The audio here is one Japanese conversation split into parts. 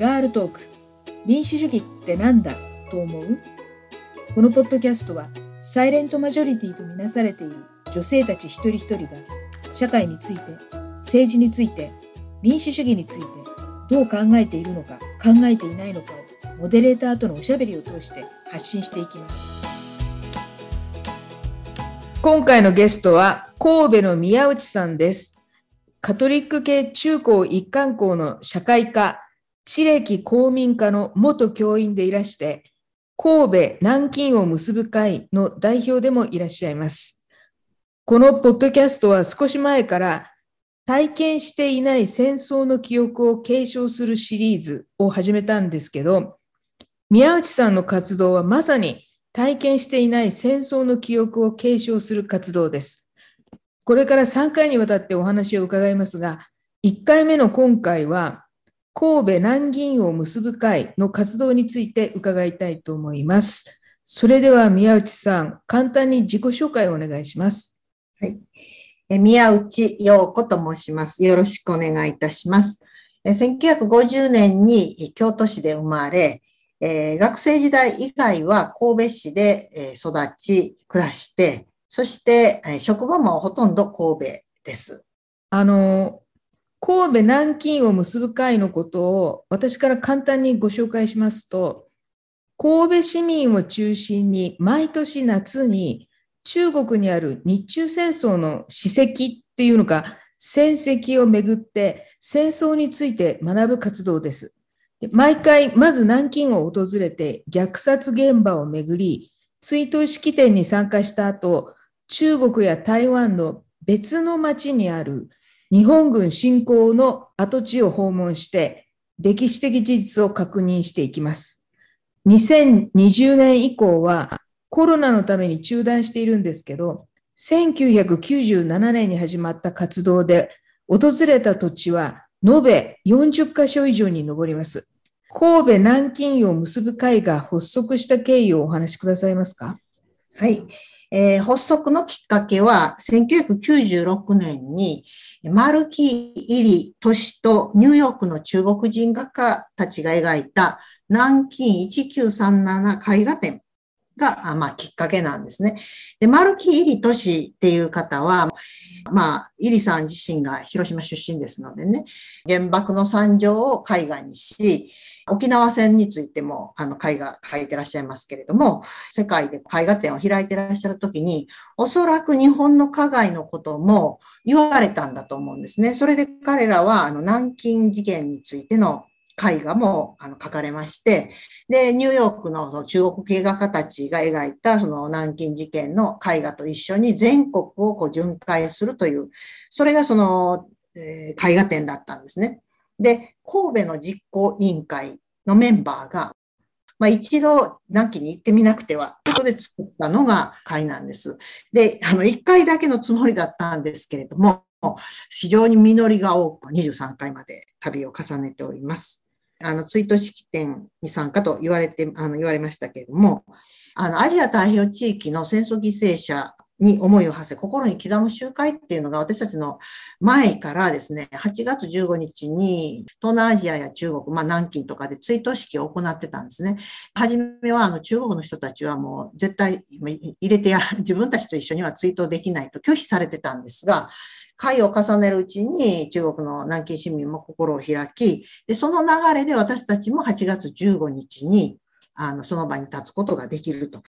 ガールトーク。民主主義ってなんだ？と思う？このポッドキャストはサイレントマジョリティとみなされている女性たち一人一人が社会について政治について民主主義についてどう考えているのか考えていないのかをモデレーターとのおしゃべりを通して発信していきます。今回のゲストは神戸の宮内さんです。カトリック系中高一貫校の社会科知歴公民科の元教員でいらして、神戸南京を結ぶ会の代表でもいらっしゃいます。このポッドキャストは少し前から体験していない戦争の記憶を継承するシリーズを始めたんですけど、宮内さんの活動はまさに体験していない戦争の記憶を継承する活動です。これから3回にわたってお話を伺いますが、1回目の今回は、神戸南銀を結ぶ会の活動について伺いたいと思います。それでは宮内さん、簡単に自己紹介をお願いします。はい。え宮内陽子と申します。よろしくお願いいたします。え1950年に京都市で生まれ、えー、学生時代以外は神戸市で、え育ち、暮らして、そして、え職場もほとんど神戸です。あの、神戸南京を結ぶ会のことを私から簡単にご紹介しますと、神戸市民を中心に毎年夏に中国にある日中戦争の史跡っていうのか戦績をめぐって戦争について学ぶ活動です。毎回まず南京を訪れて虐殺現場をめぐり追悼式典に参加した後中国や台湾の別の町にある日本軍侵攻の跡地を訪問して、歴史的事実を確認していきます。2020年以降はコロナのために中断しているんですけど、1997年に始まった活動で訪れた土地は延べ40カ所以上に上ります。神戸南京を結ぶ会が発足した経緯をお話しくださいますか？はい。えー、発足のきっかけは、1996年に、マルキ・イリトシとニューヨークの中国人画家たちが描いた南京1937絵画展が、まあ、きっかけなんですね。で、丸木入り都市っていう方は、まあ、イリさん自身が広島出身ですのでね、原爆の惨状を絵画にし、沖縄戦についても、あの、絵画描いてらっしゃいますけれども、世界で絵画展を開いてらっしゃるときに、おそらく日本の加害のことも言われたんだと思うんですね。それで彼らは、あの、南京事件についての絵画もあの書かれまして、で、ニューヨークの中国系画家たちが描いたその南京事件の絵画と一緒に全国をこう巡回するという、それがその、えー、絵画展だったんですね。で、神戸の実行委員会のメンバーが、まあ、一度南紀に行ってみなくては、ということで作ったのが会なんです。で、あの、一回だけのつもりだったんですけれども、非常に実りが多く23回まで旅を重ねております。あの、追悼式典に参加と言われて、あの、言われましたけれども、あの、アジア太平洋地域の戦争犠牲者に思いを馳せ、心に刻む集会っていうのが私たちの前からですね、8月15日に東南アジアや中国、まあ南京とかで追悼式を行ってたんですね。はじめはあの中国の人たちはもう絶対入れてや、自分たちと一緒には追悼できないと拒否されてたんですが、会を重ねるうちに中国の南京市民も心を開き、でその流れで私たちも8月15日にあのその場に立つことができると。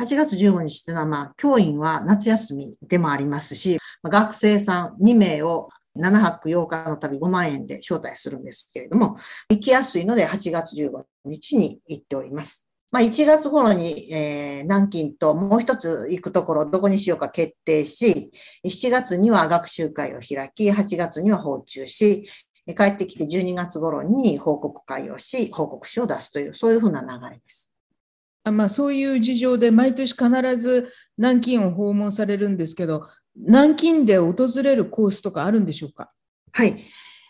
8月15日っていうのは、まあ、教員は夏休みでもありますし、学生さん2名を7泊8日の旅5万円で招待するんですけれども、行きやすいので8月15日に行っております。まあ、1月頃に、えー、南京ともう一つ行くところ、どこにしようか決定し、7月には学習会を開き、8月には訪中し、帰ってきて12月頃に報告会をし、報告書を出すという、そういうふうな流れです。あまあ、そういう事情で毎年必ず南京を訪問されるんですけど、南京で訪れるコースとかあるんでしょうか？はい。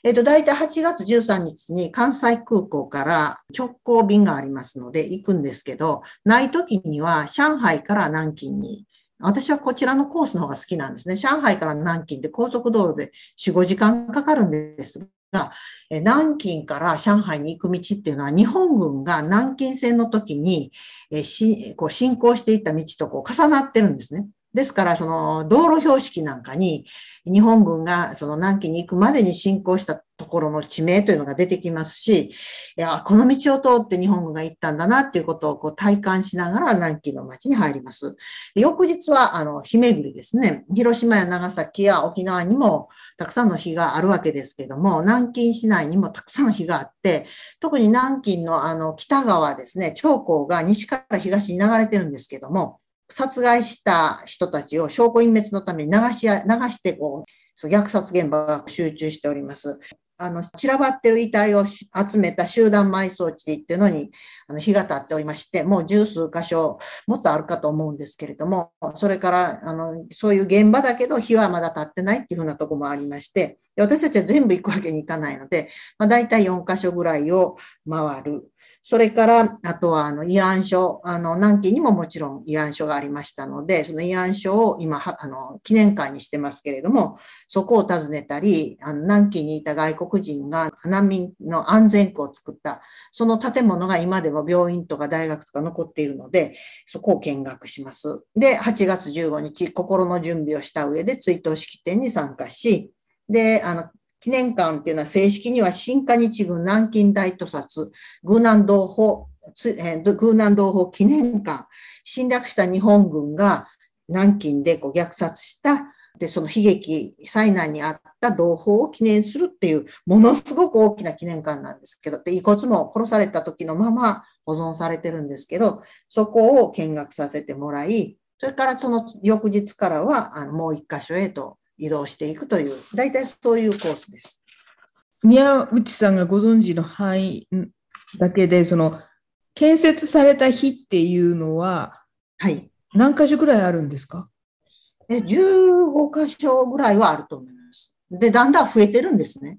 えっ、ー、と、大体8月13日に関西空港から直行便がありますので行くんですけど、ない時には上海から南京に、私はこちらのコースの方が好きなんですね。上海から南京で高速道路で4、5時間かかるんですが、南京から上海に行く道っていうのは、日本軍が南京戦の時に、えしこう進行していった道とこう重なってるんですね。ですから、その道路標識なんかに、日本軍がその南紀に行くまでに進行したところの地名というのが出てきますし、いや、この道を通って日本軍が行ったんだなっていうことをこう体感しながら南紀の町に入ります。翌日は、あの、日巡りですね。広島や長崎や沖縄にもたくさんの日があるわけですけども、南京市内にもたくさんの日があって、特に南京のあの北側ですね、長江が西から東に流れてるんですけども、殺害した人たちを証拠隠滅のために流し、流してこう、そう虐殺現場が集中しております。あの、散らばってる遺体を集めた集団埋葬地っていうのに、あの、日が経っておりまして、もう十数箇所、もっとあるかと思うんですけれども、それから、あの、そういう現場だけど、日はまだ経ってないっていうふうなとこもありまして、私たちは全部行くわけにいかないので、まあ、大体4箇所ぐらいを回る。それから、あとは、あの、慰安所、あの、南紀にももちろん慰安所がありましたので、その慰安所を今、あの、記念館にしてますけれども、そこを訪ねたり、あの、南紀にいた外国人が難民の安全区を作った、その建物が今でも病院とか大学とか残っているので、そこを見学します。で、8月15日、心の準備をした上で追悼式典に参加し、で、あの、記念館っていうのは正式には新華日軍南京大屠殺、軍南同胞、軍南同胞記念館、侵略した日本軍が南京でこう虐殺した、で、その悲劇、災難にあった同胞を記念するっていう、ものすごく大きな記念館なんですけど、で、遺骨も殺された時のまま保存されてるんですけど、そこを見学させてもらい、それからその翌日からは、あのもう一箇所へと移動していくという、大体そういうコースです。宮内さんがご存知の範囲だけで、その建設された日っていうのは、はい。何箇所ぐらいあるんですか？え ?15 箇所ぐらいはあると思います。で、だんだん増えてるんですね。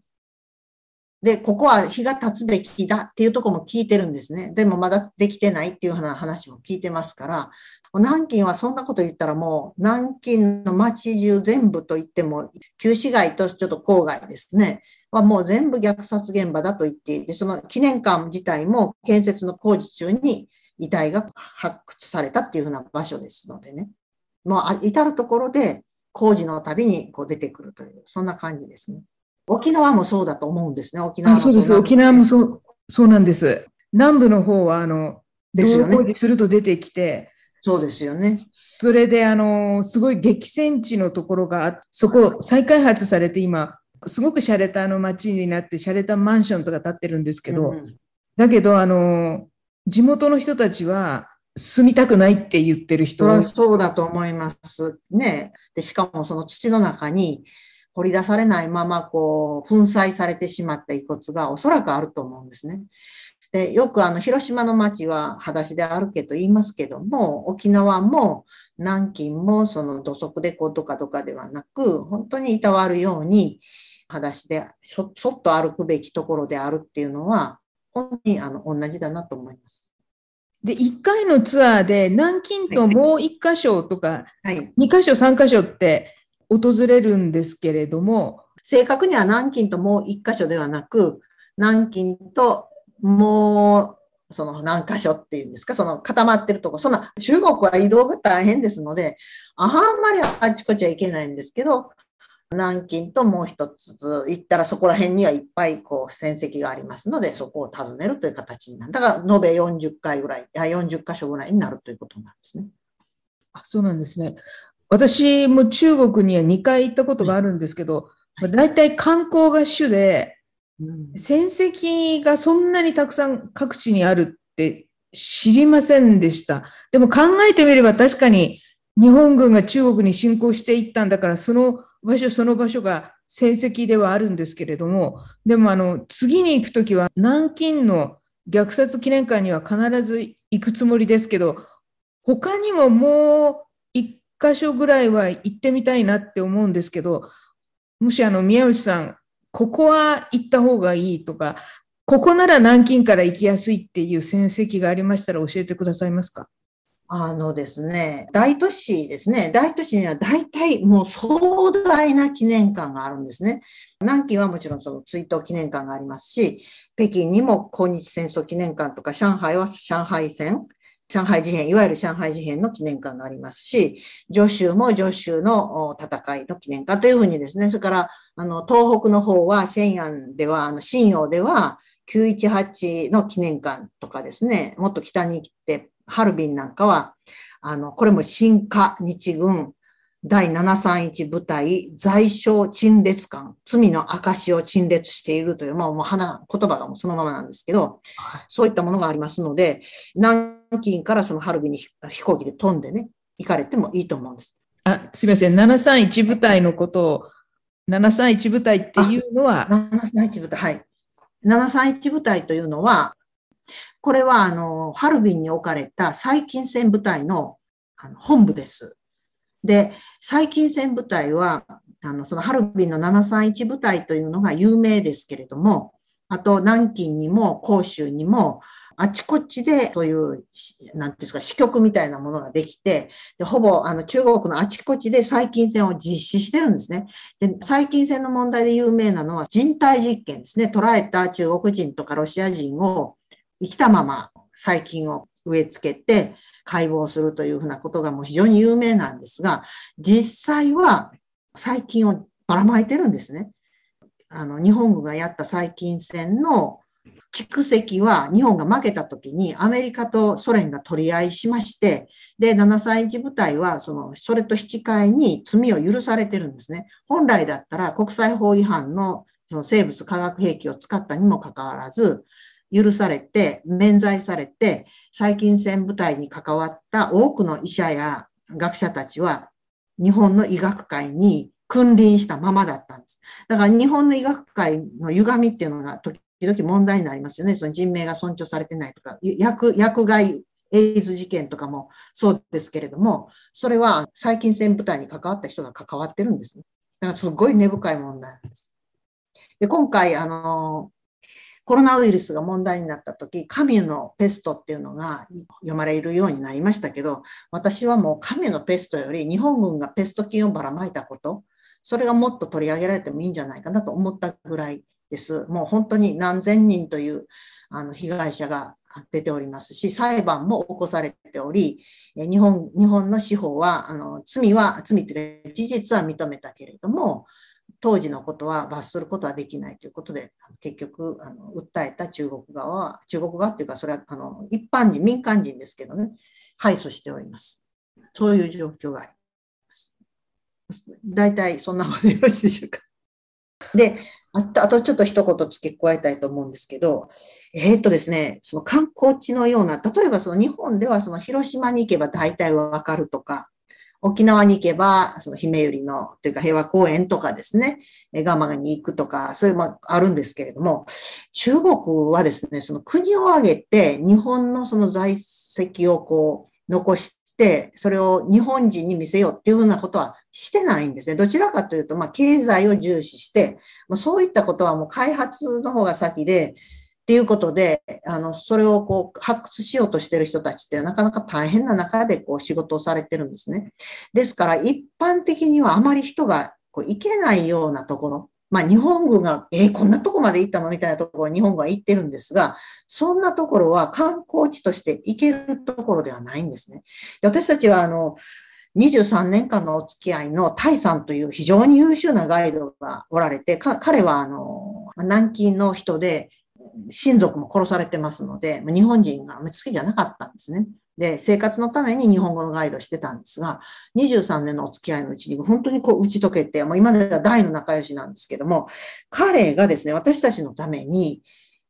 で、ここは日が経つべきだっていうとこも聞いてるんですね。でもまだできてないっていうような話も聞いてますから、南京はそんなこと言ったらもう、南京の街中全部と言っても、旧市街とちょっと郊外ですね。はもう全部虐殺現場だと言っていて、その記念館自体も建設の工事中に遺体が発掘されたっていうふうな場所ですのでね。もう至るところで工事のたびにこう出てくるという、そんな感じですね。沖縄もそうだと思うんですね。沖縄もそうです。沖縄もそう、そうなんです。南部の方は、あの、ですよね。工事すると出てきて、そうですよね。それで、あの、すごい激戦地のところが、そこ再開発されて今、すごく洒落たの街になって、洒落たマンションとか建ってるんですけど、うん、だけど、あの、地元の人たちは、住みたくないって言ってる人はそうだと思います。ね。で、しかもその土の中に、掘り出されないまま、こう、粉砕されてしまった遺骨がおそらくあると思うんですね。で、よくあの、広島の町は裸足で歩けと言いますけども、沖縄も南京もその土足でこうとかとかではなく、本当にいたわるように、裸足でしょちょっと歩くべきところであるっていうのは、本当にあの同じだなと思います。で、1回のツアーで南京ともう1箇所とか、はい、2箇所、3箇所って訪れるんですけれども、正確には南京ともう一箇所ではなく、南京ともう、その何箇所っていうんですか、その固まってるとこ、そんな中国は移動が大変ですので、あんまりあっちこっちは行けないんですけど、南京ともう一つ行ったらそこら辺にはいっぱいこう戦績がありますので、そこを訪ねるという形になる。だから延べ40回ぐらい、や40箇所ぐらいになるということなんですね。あそうなんですね。私も中国には2回行ったことがあるんですけど、はい、大体観光が主で、戦績がそんなにたくさん各地にあるって知りませんでした。でも考えてみれば確かに日本軍が中国に侵攻していったんだから、その場所その場所が戦績ではあるんですけれども、でもあの次に行くときは南京の虐殺記念館には必ず行くつもりですけど、他にももう箇所ぐらいは行ってみたいなって思うんですけど、もしあの宮内さん、ここは行った方がいいとか、ここなら南京から行きやすいっていう戦績がありましたら教えてくださいますか？あのですね、大都市ですね。大都市には大体もう壮大な記念館があるんですね。南京はもちろんその追悼記念館がありますし、北京にも抗日戦争記念館とか、上海は上海戦、上海事変、いわゆる上海事変の記念館がありますし、徐州も徐州の戦いの記念館というふうにですね、それから、あの、東北の方は、シェンでは、あの、新陽では、918の記念館とかですね、もっと北に来て、ハルビンなんかは、あの、これも新華日軍第731部隊在所陳列館、罪の証を陳列しているという、まあ、もう花、言葉がもうそのままなんですけど、そういったものがありますので、南京からそのハルビンに飛行機で飛んでね、行かれてもいいと思うんです。あ、すみません。731部隊のことを、731部隊っていうのは ?731 部隊、はい。731部隊というのは、これは、あの、ハルビンに置かれた最近戦部隊の本部です。で、最近戦部隊は、あの、そのハルビンの731部隊というのが有名ですけれども、あと南京にも広州にも、あちこちでそういう、なんていうんですか、支局みたいなものができて、でほぼあの中国のあちこちで細菌戦を実施してるんですね。で細菌戦の問題で有名なのは人体実験ですね。捉えた中国人とかロシア人を生きたまま細菌を植え付けて、解剖するというふうなことがもう非常に有名なんですが、実際は細菌をばらまいてるんですね。あの、日本軍がやった細菌戦の蓄積は日本が負けた時にアメリカとソ連が取り合いしまして、で、731部隊はその、それと引き換えに罪を許されてるんですね。本来だったら国際法違反のその生物化学兵器を使ったにもかかわらず、許されて、免罪されて、細菌戦部隊に関わった多くの医者や学者たちは、日本の医学界に君臨したままだったんです。だから日本の医学界の歪みっていうのが時時々問題になりますよね。その人命が尊重されてないとか、薬、薬害エイズ事件とかもそうですけれども、それは細菌戦部隊に関わった人が関わってるんですね。だからすごい根深い問題なんです。で、今回、あの、コロナウイルスが問題になった時、神のペストっていうのが読まれるようになりましたけど、私はもう神のペストより日本軍がペスト菌をばらまいたこと、それがもっと取り上げられてもいいんじゃないかなと思ったぐらいです。もう本当に何千人というあの被害者が出ておりますし、裁判も起こされており、日本日本の司法は、あの罪は、罪というか事実は認めたけれども、当時のことは罰することはできないということで、結局、あの訴えた中国側は、中国側っていうか、それはあの一般人、民間人ですけどね、敗訴しております。そういう状況があります。大体そんなことでよろしいでしょうか。で、あと、あとちょっと一言付け加えたいと思うんですけど、えー、っとですね、その観光地のような、例えばその日本ではその広島に行けば大体わかるとか、沖縄に行けば、その姫百合の、というか平和公園とかですね、ガマガに行くとか、そういうのもあるんですけれども、中国はですね、その国を挙げて日本のその在籍をこう残して、それを日本人に見せようっていうふうなことはしてないんですね。どちらかというと、まあ、経済を重視して、まあそういったことはもう開発の方が先で、っていうことで、あの、それをこう発掘しようとしてる人たちってなかなか大変な中でこう仕事をされてるんですね。ですから一般的にはあまり人がこう行けないようなところ、まあ日本軍が、えー、こんなとこまで行ったのみたいなところ日本軍は行ってるんですが、そんなところは観光地として行けるところではないんですね。で私たちはあの、23年間のお付き合いのタイさんという非常に優秀なガイドがおられて、彼はあの、南京の人で、親族も殺されてますので、日本人が好きじゃなかったんですね。で、生活のために日本語のガイドしてたんですが、23年のお付き合いのうちに本当にこう打ち解けて、もう今では大の仲良しなんですけども、彼がですね、私たちのために、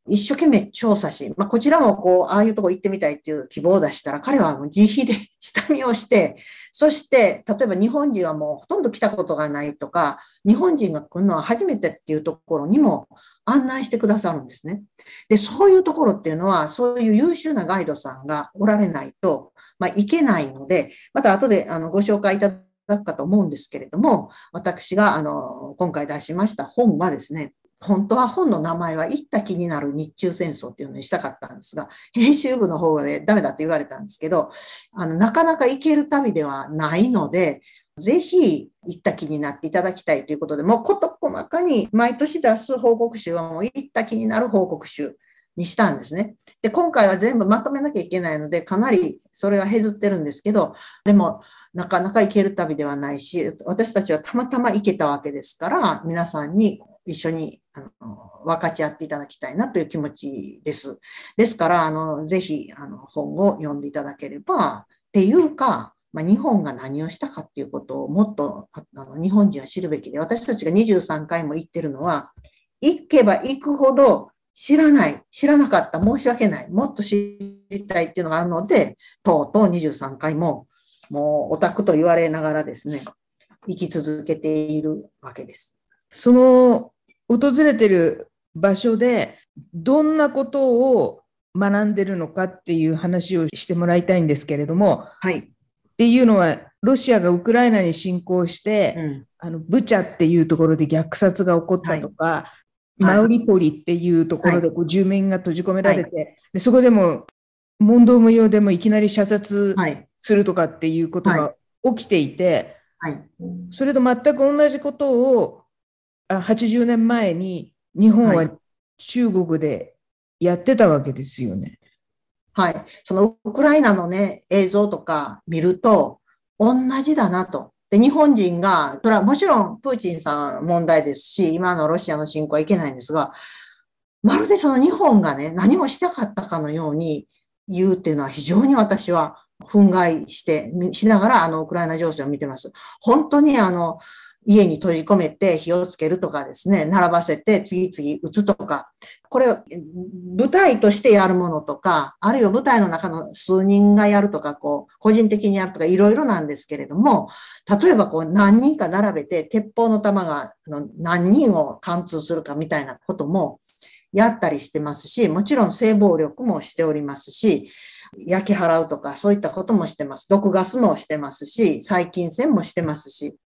一生懸命調査し、まあ、こちらもこう、ああいうとこ行ってみたいっていう希望を出したら、彼はもう自費で下見をして、そして、例えば日本人はもうほとんど来たことがないとか、日本人が来るのは初めてっていうところにも案内してくださるんですね。で、そういうところっていうのは、そういう優秀なガイドさんがおられないと、まあ、いけないので、また後であのご紹介いただくかと思うんですけれども、私があの今回出しました本はですね、本当は本の名前は行った気になる日中戦争っていうのにしたかったんですが、編集部の方でダメだって言われたんですけど、あの、なかなか行ける旅ではないので、ぜひ行った気になっていただきたいということで、もう事細かに毎年出す報告集はもう行った気になる報告集にしたんですね。で、今回は全部まとめなきゃいけないので、かなりそれは減ってるんですけど、でも、なかなか行ける旅ではないし、私たちはたまたま行けたわけですから、皆さんに一緒にあの分かち合っていただきたいなという気持ちです。ですから、あのぜひあの本を読んでいただければ、っていうか、まあ、日本が何をしたかっていうことをもっとあの日本人は知るべきで、私たちが23回も言ってるのは、行けば行くほど知らない、知らなかった、申し訳ない、もっと知りたいっていうのがあるので、とうとう23回も、もうオタクと言われながらですね、生き続けているわけです。その訪れてる場所で、どんなことを学んでるのかっていう話をしてもらいたいんですけれども、はい、っていうのは、ロシアがウクライナに侵攻して、うん、あのブチャっていうところで虐殺が起こったとか、はい、マウリポリっていうところでこう住民が閉じ込められて、はい、でそこでも問答無用でもいきなり射殺するとかっていうことが起きていて、それと全く同じことを80年前に日本は中国でやってたわけですよね。はい。そのウクライナのね、映像とか見ると、同じだなと。で、日本人が、それはもちろんプーチンさん問題ですし、今のロシアの侵攻はいけないんですが、まるでその日本がね、何もしたかったかのように言うっていうのは非常に私は憤慨して、しながらあのウクライナ情勢を見てます。本当にあの、家に閉じ込めて火をつけるとかですね、並ばせて次々撃つとか、これ、舞台としてやるものとか、あるいは舞台の中の数人がやるとか、こう、個人的にやるとか、いろいろなんですけれども、例えばこう、何人か並べて、鉄砲の弾が何人を貫通するかみたいなこともやったりしてますし、もちろん性暴力もしておりますし、焼き払うとか、そういったこともしてます。毒ガスもしてますし、細菌戦もしてますし、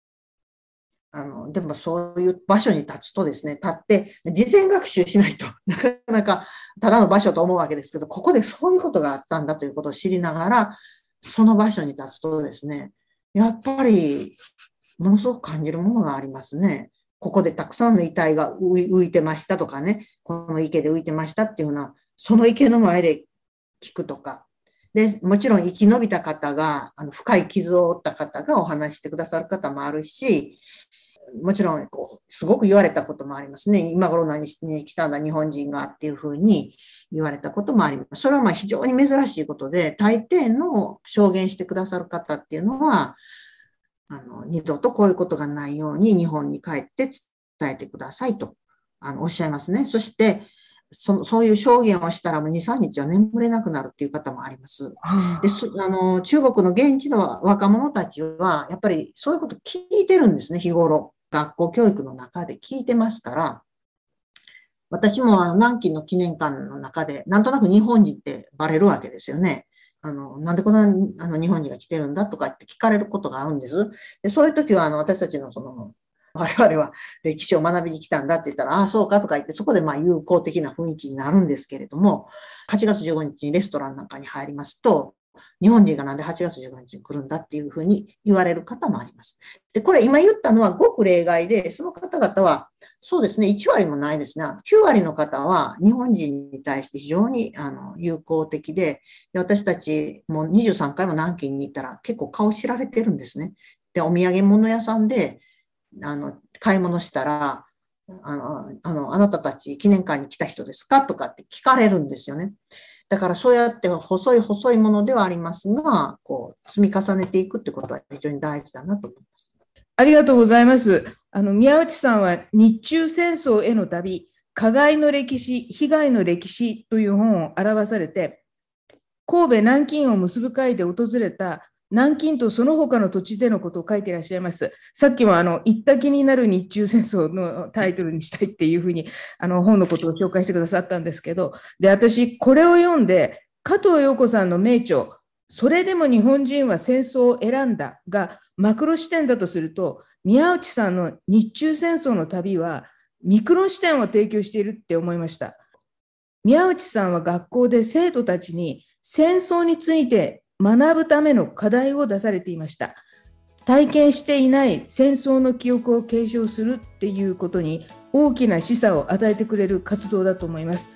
あの、でもそういう場所に立つとですね、立って事前学習しないと なかなかただの場所と思うわけですけど、ここでそういうことがあったんだということを知りながら、その場所に立つとですね、やっぱりものすごく感じるものがありますね。ここでたくさんの遺体が浮いてましたとかね、この池で浮いてましたっていうような、その池の前で聞くとか、で、もちろん生き延びた方が、あの深い傷を負った方がお話してくださる方もあるし、もちろんこう、すごく言われたこともありますね。今頃何しに来たんだ日本人がっていうふうに言われたこともあります。それはまあ非常に珍しいことで、大抵の証言してくださる方っていうのは、あの二度とこういうことがないように日本に帰って伝えてくださいとあのおっしゃいますね。そしてそのそういう証言をしたらもう2、3日は眠れなくなるっていう方もあります。であの中国の現地の若者たちは、やっぱりそういうこと聞いてるんですね、日頃。学校教育の中で聞いてますから、私もあの南京の記念館の中で、なんとなく日本人ってバレるわけですよね。あの、なんでこんなあの日本人が来てるんだとかって聞かれることがあるんです。でそういう時はあの私たちのその我々は 歴史を学びに来たんだって言ったら、ああ、そうかとか言って、そこでまあ友好的な雰囲気になるんですけれども、8月15日にレストランなんかに入りますと、日本人がなんで8月15日に来るんだっていうふうに言われる方もあります。で、これ今言ったのはごく例外で、その方々は、そうですね、1割もないですね。9割の方は日本人に対して非常にあの友好的でで、私たちも23回も南京に行ったら結構顔知られてるんですね。で、お土産物屋さんで、あの、買い物したら、あの、あの、あなたたち記念館に来た人ですかとかって聞かれるんですよね。だからそうやって細い細いものではありますが、こう、積み重ねていくってことは非常に大事だなと思います。ありがとうございます。あの、宮内さんは日中戦争への旅、加害の歴史、被害の歴史という本を表されて、神戸南京を結ぶ会で訪れた南京とその他の土地でのことを書いていらっしゃいます。さっきもあの行った気になる日中戦争のタイトルにしたいっていうふうにあの本のことを紹介してくださったんですけど、で私これを読んで加藤陽子さんの名著それでも日本人は戦争を選んだがマクロ視点だとすると宮内さんの日中戦争の旅はミクロ視点を提供しているって思いました。宮内さんは学校で生徒たちに戦争について学ぶための課題を出されていました。体験していない戦争の記憶を継承するっていうことに大きな示唆を与えてくれる活動だと思います。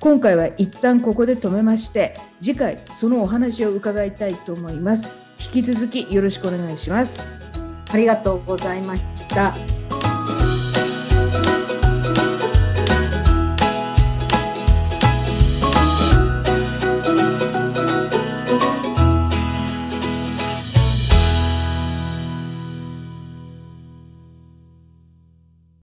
今回は一旦ここで止めまして次回そのお話を伺いたいと思います。引き続きよろしくお願いします。ありがとうございました。